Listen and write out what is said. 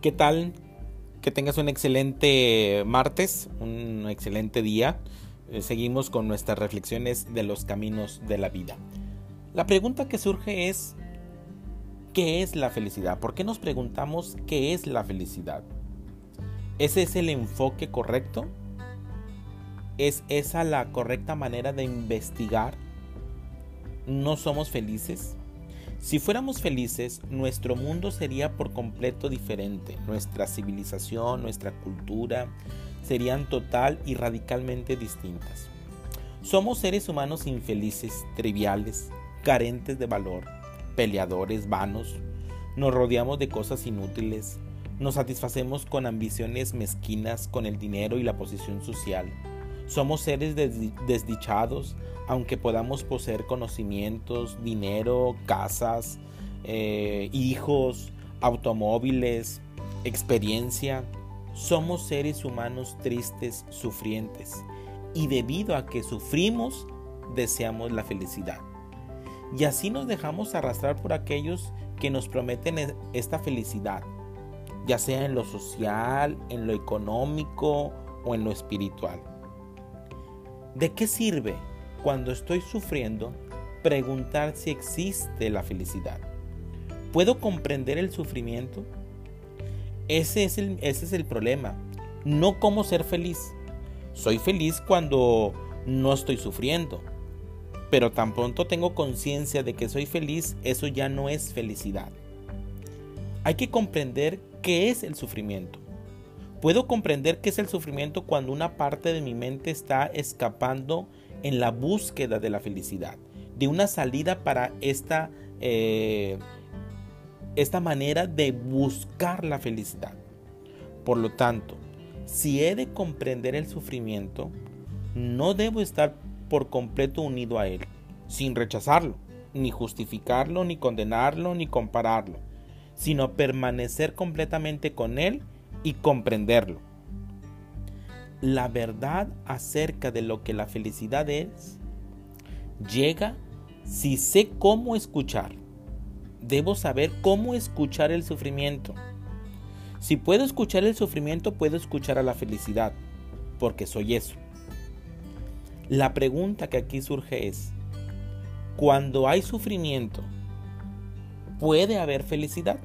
¿Qué tal? Que tengas un excelente martes, un excelente día. Eh, seguimos con nuestras reflexiones de los caminos de la vida. La pregunta que surge es, ¿qué es la felicidad? ¿Por qué nos preguntamos qué es la felicidad? ¿Ese es el enfoque correcto? ¿Es esa la correcta manera de investigar? ¿No somos felices? Si fuéramos felices, nuestro mundo sería por completo diferente. Nuestra civilización, nuestra cultura serían total y radicalmente distintas. Somos seres humanos infelices, triviales, carentes de valor, peleadores vanos. Nos rodeamos de cosas inútiles. Nos satisfacemos con ambiciones mezquinas, con el dinero y la posición social. Somos seres desdichados, aunque podamos poseer conocimientos, dinero, casas, eh, hijos, automóviles, experiencia, somos seres humanos tristes, sufrientes, y debido a que sufrimos, deseamos la felicidad. Y así nos dejamos arrastrar por aquellos que nos prometen e-, esta felicidad, ya sea en lo social, en lo económico o en lo espiritual. ¿De qué sirve cuando estoy sufriendo preguntar si existe la felicidad? ¿Puedo comprender el sufrimiento? Ese es el, ese es el problema. No cómo ser feliz. Soy feliz cuando no estoy sufriendo. Pero tan pronto tengo conciencia de que soy feliz, eso ya no es felicidad. Hay que comprender qué es el sufrimiento. Puedo comprender qué es el sufrimiento cuando una parte de mi mente está escapando en la búsqueda de la felicidad, de una salida para esta, eh, esta manera de buscar la felicidad. Por lo tanto, si he de comprender el sufrimiento, no debo estar por completo unido a él, sin rechazarlo, ni justificarlo, ni condenarlo, ni compararlo, sino permanecer completamente con él y comprenderlo. La verdad acerca de lo que la felicidad es llega si sé cómo escuchar. Debo saber cómo escuchar el sufrimiento. Si puedo escuchar el sufrimiento, puedo escuchar a la felicidad, porque soy eso. La pregunta que aquí surge es, cuando hay sufrimiento, ¿puede haber felicidad?